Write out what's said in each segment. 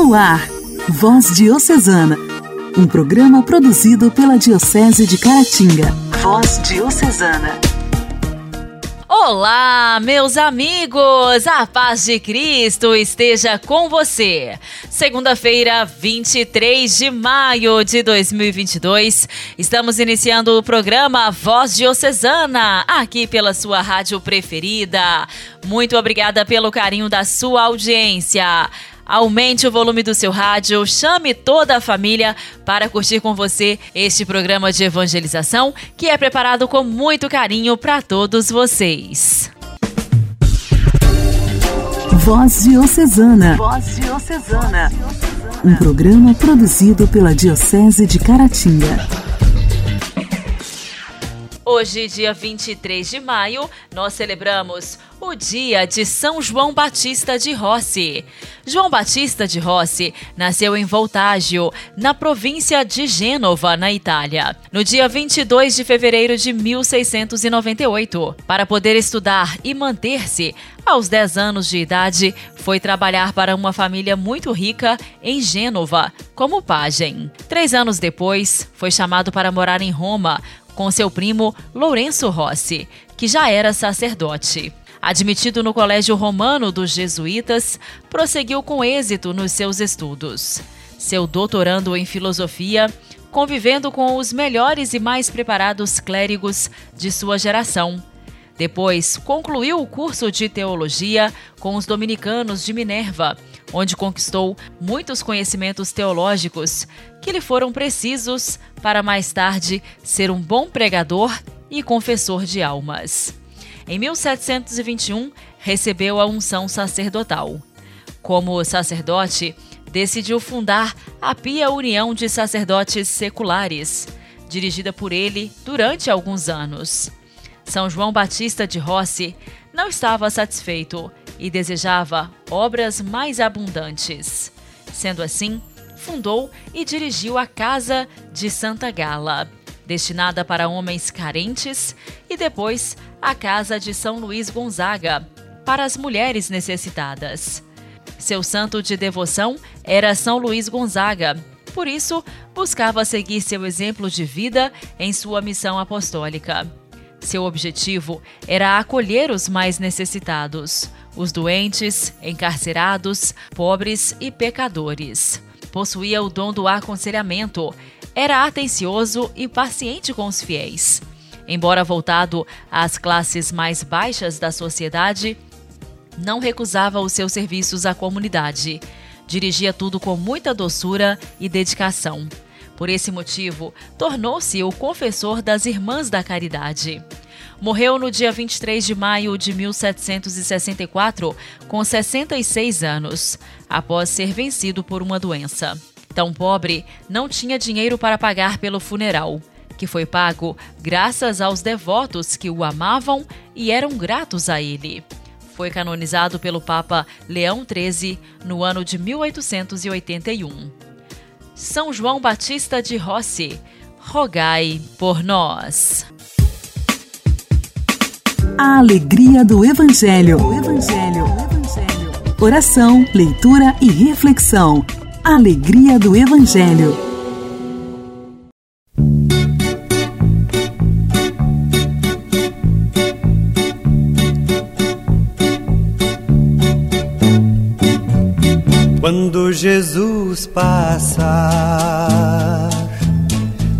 No ar, Voz Diocesana, um programa produzido pela Diocese de Caratinga. Voz Diocesana. Olá, meus amigos! A paz de Cristo esteja com você. Segunda-feira, 23 de maio de 2022, estamos iniciando o programa Voz Diocesana, aqui pela sua rádio preferida. Muito obrigada pelo carinho da sua audiência. Aumente o volume do seu rádio, chame toda a família para curtir com você este programa de evangelização que é preparado com muito carinho para todos vocês. Voz Diocesana. Voz Diocesana. Um programa produzido pela Diocese de Caratinga. Hoje, dia 23 de maio, nós celebramos o dia de São João Batista de Rossi. João Batista de Rossi nasceu em Voltágio, na província de Gênova, na Itália, no dia 22 de fevereiro de 1698. Para poder estudar e manter-se, aos 10 anos de idade, foi trabalhar para uma família muito rica em Gênova, como pajem. Três anos depois, foi chamado para morar em Roma, com seu primo Lourenço Rossi, que já era sacerdote. Admitido no Colégio Romano dos Jesuítas, prosseguiu com êxito nos seus estudos. Seu doutorando em filosofia, convivendo com os melhores e mais preparados clérigos de sua geração. Depois, concluiu o curso de teologia com os dominicanos de Minerva, onde conquistou muitos conhecimentos teológicos que lhe foram precisos para mais tarde ser um bom pregador e confessor de almas. Em 1721, recebeu a unção sacerdotal. Como sacerdote, decidiu fundar a Pia União de Sacerdotes Seculares, dirigida por ele durante alguns anos. São João Batista de Rossi não estava satisfeito e desejava obras mais abundantes. Sendo assim, fundou e dirigiu a Casa de Santa Gala, destinada para homens carentes, e depois a Casa de São Luís Gonzaga, para as mulheres necessitadas. Seu santo de devoção era São Luís Gonzaga, por isso buscava seguir seu exemplo de vida em sua missão apostólica. Seu objetivo era acolher os mais necessitados, os doentes, encarcerados, pobres e pecadores. Possuía o dom do aconselhamento, era atencioso e paciente com os fiéis. Embora voltado às classes mais baixas da sociedade, não recusava os seus serviços à comunidade. Dirigia tudo com muita doçura e dedicação. Por esse motivo, tornou-se o confessor das Irmãs da Caridade. Morreu no dia 23 de maio de 1764, com 66 anos, após ser vencido por uma doença. Tão pobre, não tinha dinheiro para pagar pelo funeral, que foi pago graças aos devotos que o amavam e eram gratos a ele. Foi canonizado pelo Papa Leão XIII no ano de 1881. São João Batista de Rossi, rogai por nós. A alegria do Evangelho. Evangelho. Evangelho. Oração, leitura e reflexão. Alegria do Evangelho. Quando Jesus passar,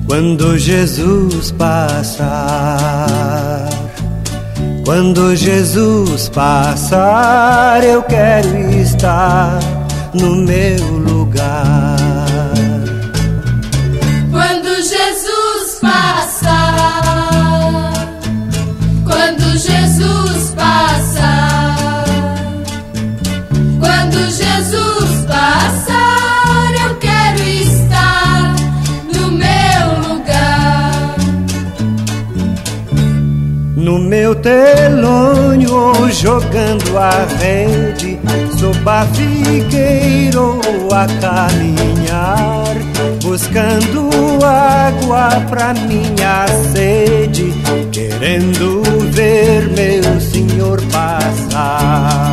quando Jesus passar, quando Jesus passar, eu quero estar no meu lugar. Meu telônio jogando a rede Sou barrigueiro a caminhar Buscando água pra minha sede Querendo ver meu Senhor passar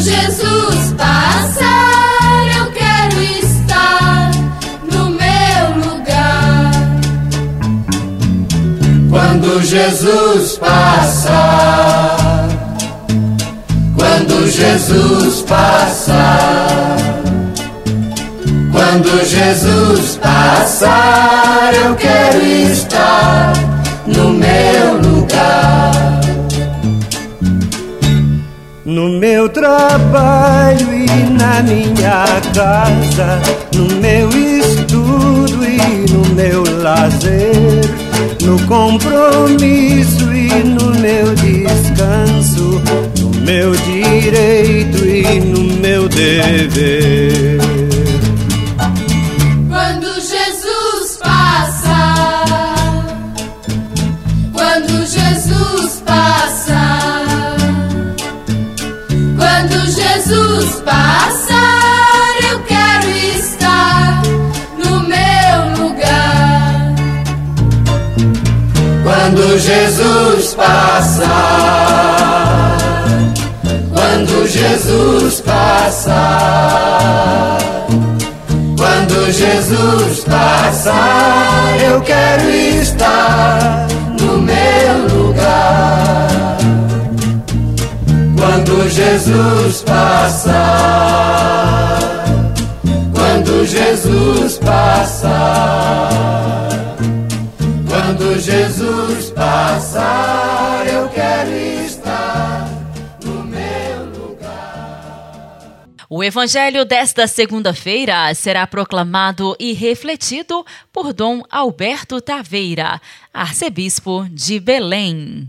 Jesus passar, eu quero estar no meu lugar. Quando Jesus passar, quando Jesus passar, quando Jesus passar, eu quero estar no meu lugar. Meu trabalho e na minha casa, no meu estudo e no meu lazer, no compromisso e no meu descanso, no meu direito e no meu dever. Quando Jesus passar, quando Jesus passar, quando Jesus passar, eu quero estar no meu lugar. Quando Jesus passar, quando Jesus passar. Jesus passar, eu quero estar no meu lugar. O evangelho desta segunda-feira será proclamado e refletido por Dom Alberto Taveira, arcebispo de Belém.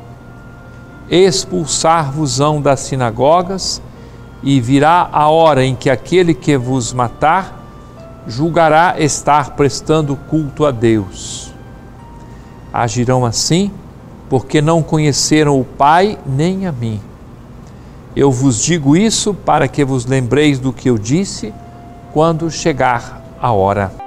expulsar-vos-ão das sinagogas, e virá a hora em que aquele que vos matar julgará estar prestando culto a Deus. Agirão assim, porque não conheceram o Pai nem a mim. Eu vos digo isso para que vos lembreis do que eu disse quando chegar a hora.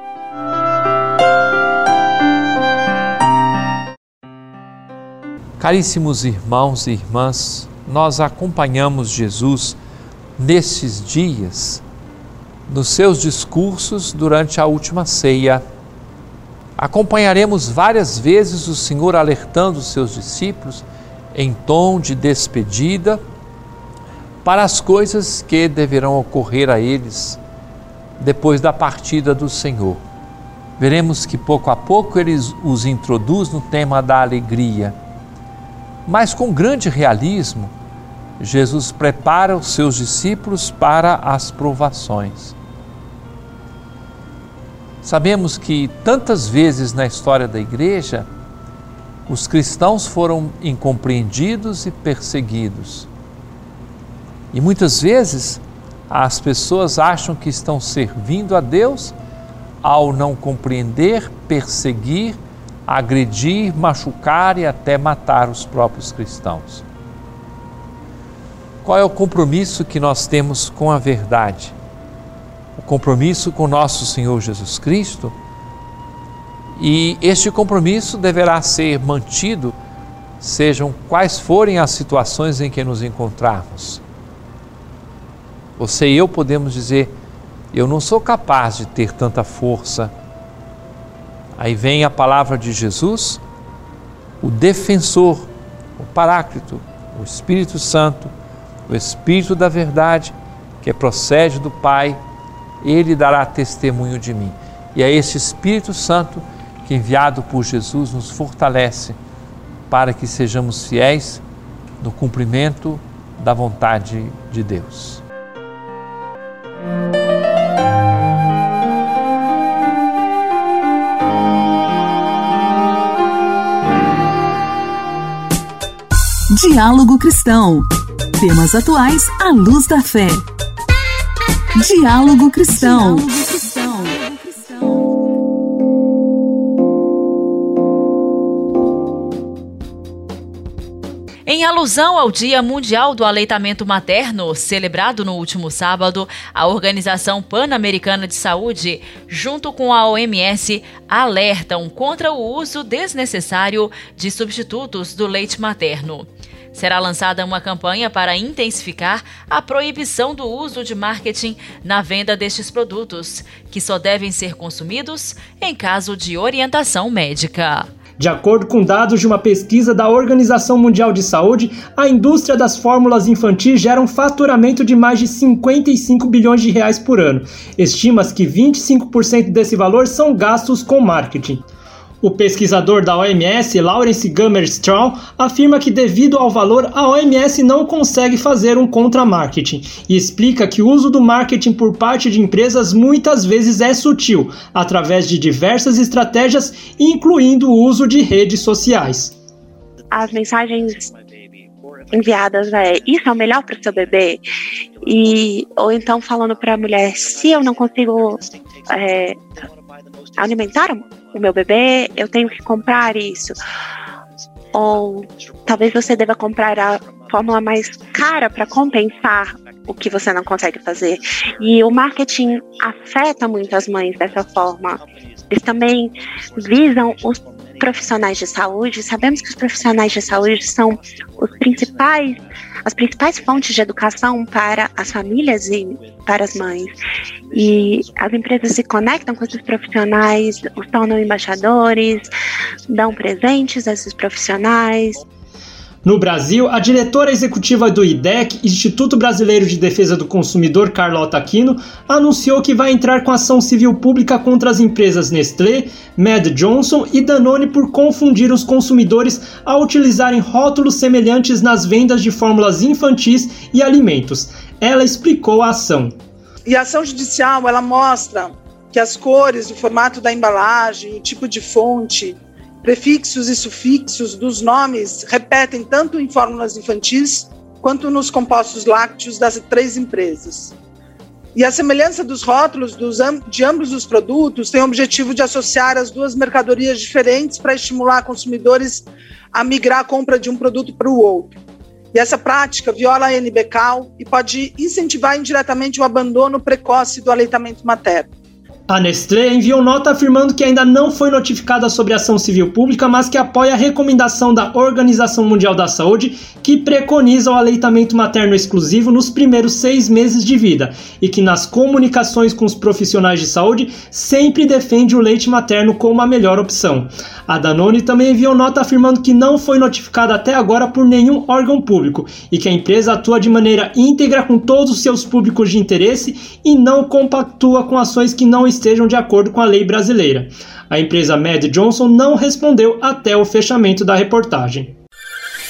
Caríssimos irmãos e irmãs, nós acompanhamos Jesus nesses dias, nos seus discursos durante a última ceia. Acompanharemos várias vezes o Senhor alertando os seus discípulos em tom de despedida para as coisas que deverão ocorrer a eles depois da partida do Senhor. Veremos que pouco a pouco ele os introduz no tema da alegria mas com grande realismo, Jesus prepara os seus discípulos para as provações. Sabemos que tantas vezes na história da igreja, os cristãos foram incompreendidos e perseguidos. E muitas vezes as pessoas acham que estão servindo a Deus ao não compreender, perseguir agredir, machucar e até matar os próprios cristãos. Qual é o compromisso que nós temos com a verdade? O compromisso com nosso Senhor Jesus Cristo. E este compromisso deverá ser mantido, sejam quais forem as situações em que nos encontrarmos. Você e eu podemos dizer: eu não sou capaz de ter tanta força Aí vem a palavra de Jesus, o defensor, o Paráclito, o Espírito Santo, o Espírito da verdade, que procede do Pai, ele dará testemunho de mim. E é esse Espírito Santo que, enviado por Jesus, nos fortalece para que sejamos fiéis no cumprimento da vontade de Deus. Diálogo Cristão. Temas atuais à luz da fé. Diálogo Cristão. Diálogo Cristão. Em alusão ao Dia Mundial do Aleitamento Materno, celebrado no último sábado, a Organização Pan-Americana de Saúde, junto com a OMS, alertam contra o uso desnecessário de substitutos do leite materno. Será lançada uma campanha para intensificar a proibição do uso de marketing na venda destes produtos, que só devem ser consumidos em caso de orientação médica. De acordo com dados de uma pesquisa da Organização Mundial de Saúde, a indústria das fórmulas infantis gera um faturamento de mais de 55 bilhões de reais por ano. Estima-se que 25% desse valor são gastos com marketing. O pesquisador da OMS, Lawrence Gummer Strong, afirma que devido ao valor, a OMS não consegue fazer um contra-marketing e explica que o uso do marketing por parte de empresas muitas vezes é sutil, através de diversas estratégias, incluindo o uso de redes sociais. As mensagens enviadas é isso é o melhor para o seu bebê e ou então falando para a mulher se eu não consigo é, alimentar o meu bebê, eu tenho que comprar isso. Ou talvez você deva comprar a fórmula mais cara para compensar o que você não consegue fazer. E o marketing afeta muito as mães dessa forma. Eles também visam os profissionais de saúde. Sabemos que os profissionais de saúde são os principais, as principais fontes de educação para as famílias e para as mães. E as empresas se conectam com esses profissionais, os tornam embaixadores, dão presentes a esses profissionais. No Brasil, a diretora executiva do IDEC, Instituto Brasileiro de Defesa do Consumidor, Carlota Aquino, anunciou que vai entrar com ação civil pública contra as empresas Nestlé, Mad Johnson e Danone por confundir os consumidores ao utilizarem rótulos semelhantes nas vendas de fórmulas infantis e alimentos. Ela explicou a ação. E a ação judicial, ela mostra que as cores, o formato da embalagem, o tipo de fonte, prefixos e sufixos dos nomes repetem tanto em fórmulas infantis quanto nos compostos lácteos das três empresas. E a semelhança dos rótulos dos, de ambos os produtos tem o objetivo de associar as duas mercadorias diferentes para estimular consumidores a migrar a compra de um produto para o outro. E essa prática viola a NBCAL e pode incentivar indiretamente o abandono precoce do aleitamento materno. A Nestlé enviou nota afirmando que ainda não foi notificada sobre ação civil pública, mas que apoia a recomendação da Organização Mundial da Saúde, que preconiza o aleitamento materno exclusivo nos primeiros seis meses de vida e que nas comunicações com os profissionais de saúde sempre defende o leite materno como a melhor opção. A Danone também enviou nota afirmando que não foi notificada até agora por nenhum órgão público e que a empresa atua de maneira íntegra com todos os seus públicos de interesse e não compactua com ações que não estejam de acordo com a lei brasileira. A empresa Mad Johnson não respondeu até o fechamento da reportagem.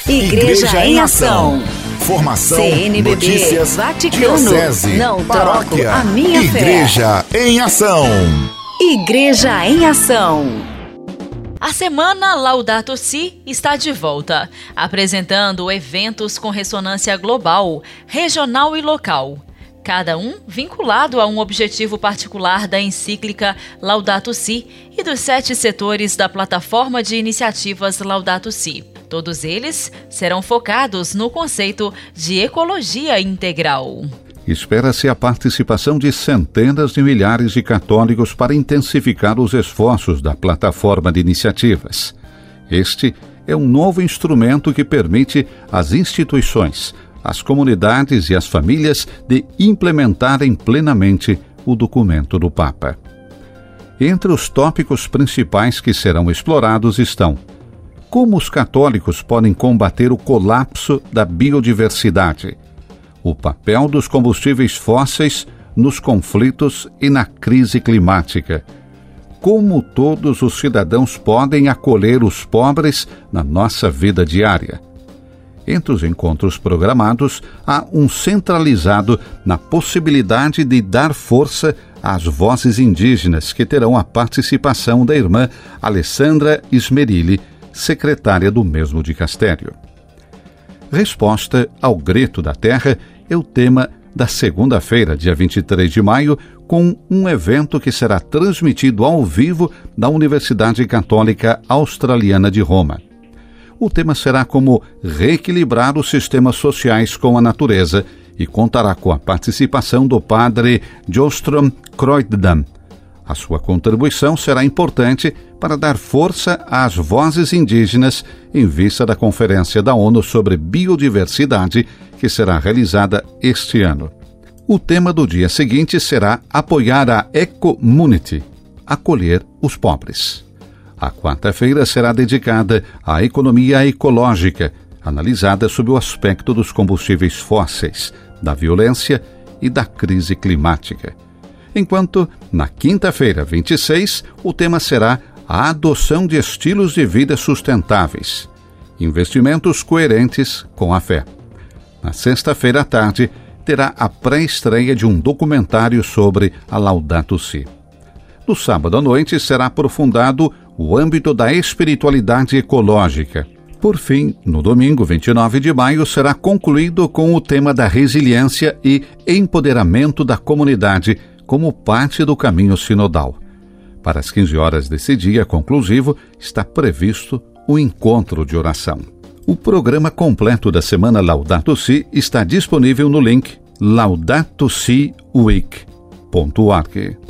Igreja, Igreja em Ação. Formação, CNBB, notícias, Vaticano, diocese, não paróquia, troco a minha Igreja fé. em Ação. Igreja em Ação. A semana Laudato Si está de volta, apresentando eventos com ressonância global, regional e local cada um vinculado a um objetivo particular da encíclica Laudato Si e dos sete setores da plataforma de iniciativas Laudato Si. Todos eles serão focados no conceito de ecologia integral. Espera-se a participação de centenas de milhares de católicos para intensificar os esforços da plataforma de iniciativas. Este é um novo instrumento que permite às instituições as comunidades e as famílias de implementarem plenamente o documento do Papa. Entre os tópicos principais que serão explorados estão como os católicos podem combater o colapso da biodiversidade, o papel dos combustíveis fósseis nos conflitos e na crise climática, como todos os cidadãos podem acolher os pobres na nossa vida diária entre os encontros programados, há um centralizado na possibilidade de dar força às vozes indígenas, que terão a participação da irmã Alessandra Ismerilli, secretária do mesmo dicastério. Resposta ao Grito da Terra é o tema da segunda-feira, dia 23 de maio, com um evento que será transmitido ao vivo da Universidade Católica Australiana de Roma. O tema será como reequilibrar os sistemas sociais com a natureza e contará com a participação do padre Jostrom Kreutdam. A sua contribuição será importante para dar força às vozes indígenas em vista da Conferência da ONU sobre Biodiversidade, que será realizada este ano. O tema do dia seguinte será apoiar a Ecomunity, acolher os pobres. A quarta-feira será dedicada à economia ecológica, analisada sob o aspecto dos combustíveis fósseis, da violência e da crise climática. Enquanto, na quinta-feira, 26, o tema será a adoção de estilos de vida sustentáveis, investimentos coerentes com a fé. Na sexta-feira à tarde, terá a pré-estreia de um documentário sobre a Laudato Si. No sábado à noite será aprofundado o âmbito da espiritualidade ecológica, por fim, no domingo 29 de maio será concluído com o tema da resiliência e empoderamento da comunidade como parte do caminho sinodal. Para as 15 horas desse dia conclusivo, está previsto o encontro de oração. O programa completo da semana Laudato Si está disponível no link laudatosiweek.org.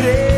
creer.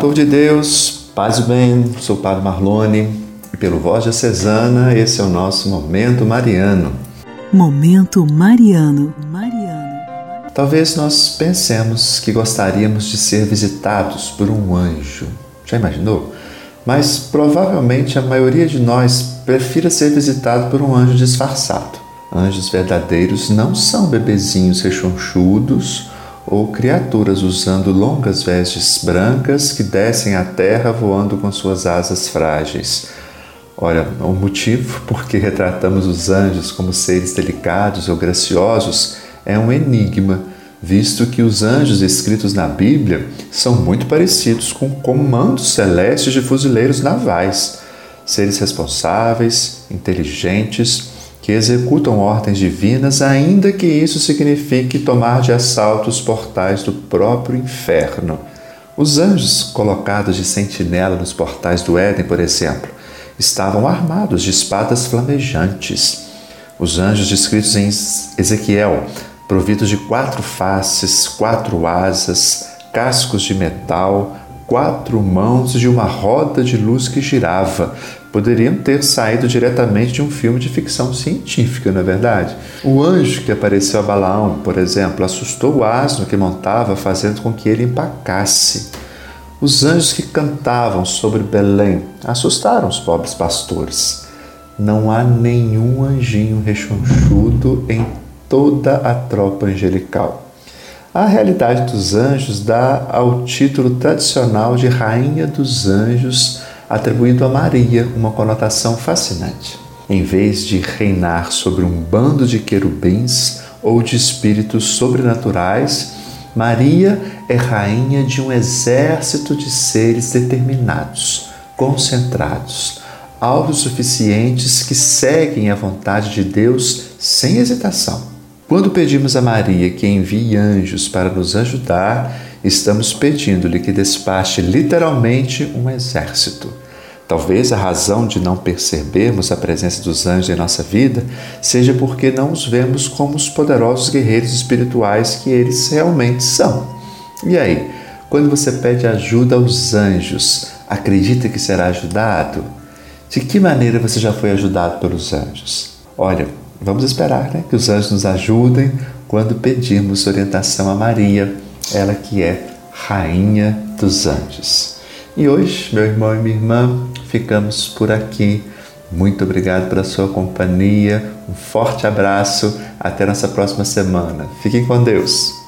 Povo de Deus, paz e bem, sou o Padre Marlone e pelo Voz Diocesana esse é o nosso Momento Mariano. Momento Mariano. Mariano. Talvez nós pensemos que gostaríamos de ser visitados por um anjo. Já imaginou? Mas provavelmente a maioria de nós prefira ser visitado por um anjo disfarçado. Anjos verdadeiros não são bebezinhos rechonchudos ou criaturas usando longas vestes brancas que descem à terra voando com suas asas frágeis. Olha, o motivo por que retratamos os anjos como seres delicados ou graciosos é um enigma, visto que os anjos descritos na Bíblia são muito parecidos com comandos celestes de fuzileiros navais, seres responsáveis, inteligentes, que executam ordens divinas, ainda que isso signifique tomar de assalto os portais do próprio inferno. Os anjos colocados de sentinela nos portais do Éden, por exemplo, estavam armados de espadas flamejantes. Os anjos descritos em Ezequiel, providos de quatro faces, quatro asas, cascos de metal, quatro mãos e uma roda de luz que girava, poderiam ter saído diretamente de um filme de ficção científica, não é verdade? O anjo que apareceu a Balaão, por exemplo, assustou o asno que montava, fazendo com que ele empacasse. Os anjos que cantavam sobre Belém assustaram os pobres pastores. Não há nenhum anjinho rechonchudo em toda a tropa angelical. A realidade dos anjos dá ao título tradicional de Rainha dos Anjos atribuindo a Maria uma conotação fascinante. Em vez de reinar sobre um bando de querubins ou de espíritos sobrenaturais, Maria é rainha de um exército de seres determinados, concentrados, autossuficientes que seguem a vontade de Deus sem hesitação. Quando pedimos a Maria que envie anjos para nos ajudar, estamos pedindo-lhe que despache literalmente um exército. Talvez a razão de não percebermos a presença dos anjos em nossa vida seja porque não os vemos como os poderosos guerreiros espirituais que eles realmente são. E aí, quando você pede ajuda aos anjos, acredita que será ajudado? De que maneira você já foi ajudado pelos anjos? Olha, vamos esperar né, que os anjos nos ajudem quando pedimos orientação a Maria, ela que é Rainha dos Anjos. E hoje, meu irmão e minha irmã, ficamos por aqui. Muito obrigado pela sua companhia. Um forte abraço. Até nossa próxima semana. Fiquem com Deus.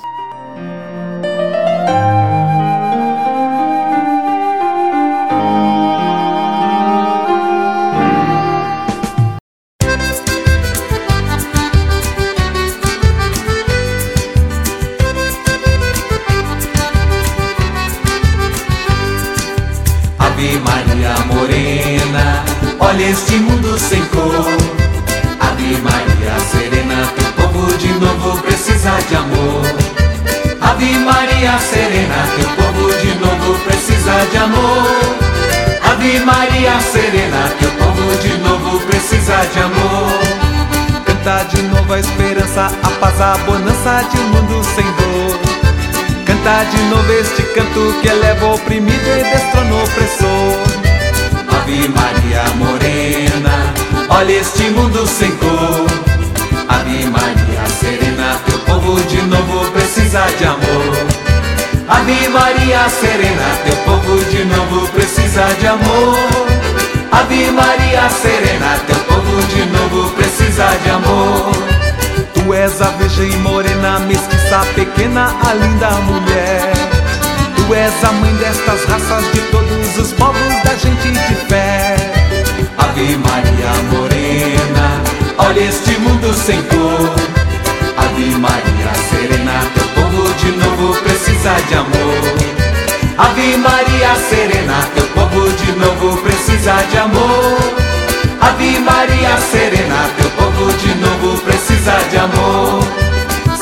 Ave Maria serena, teu povo de novo precisa de amor. Canta de novo a esperança, a paz, a bonança de um mundo sem dor. Canta de novo este canto que eleva o oprimido e destrona o opressor. Ave Maria morena, olha este mundo sem cor. Ave Maria serena, teu povo de novo precisa de amor. Ave Maria Serena, teu povo de novo precisa de amor. Ave Maria Serena, teu povo de novo precisa de amor. Tu és a virgem morena, mestiça pequena, a linda mulher. Tu és a mãe destas raças de todos os povos da gente de fé. Ave Maria Morena, olha este mundo sem Serena, teu povo de novo precisa de amor.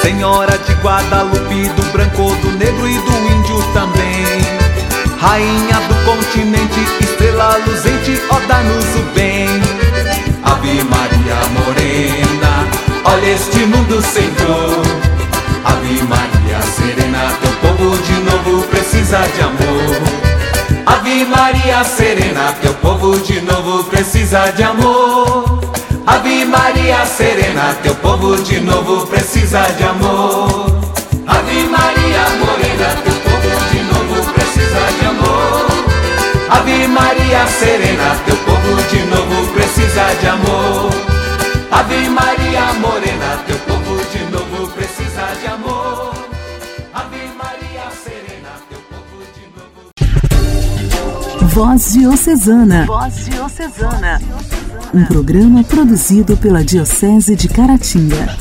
Senhora de Guadalupe, do branco, do negro e do índio também. Rainha do continente, estrela luzente, ó dá-nos o bem. Ave Maria Morena, olha este mundo sem dor. Ave Maria Serena, teu povo de novo precisa de amor. Ave Maria Serena, teu povo de novo precisa de amor. Ave Maria Serena, teu povo de novo precisa de amor. Ave Maria Morena, teu povo de novo precisa de amor. Ave Maria Serena, teu povo de novo precisa de amor. Ave Maria Morena, teu povo de novo precisa de amor. Ave Maria Serena, teu povo de novo. Voz Diocesana. Voz Diocesana. Um programa produzido pela Diocese de Caratinga.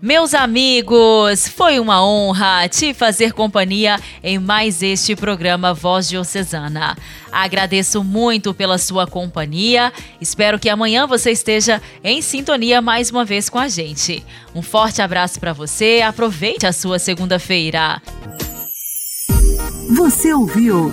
Meus amigos, foi uma honra te fazer companhia em mais este programa Voz Diocesana. Agradeço muito pela sua companhia. Espero que amanhã você esteja em sintonia mais uma vez com a gente. Um forte abraço para você. Aproveite a sua segunda-feira. Você ouviu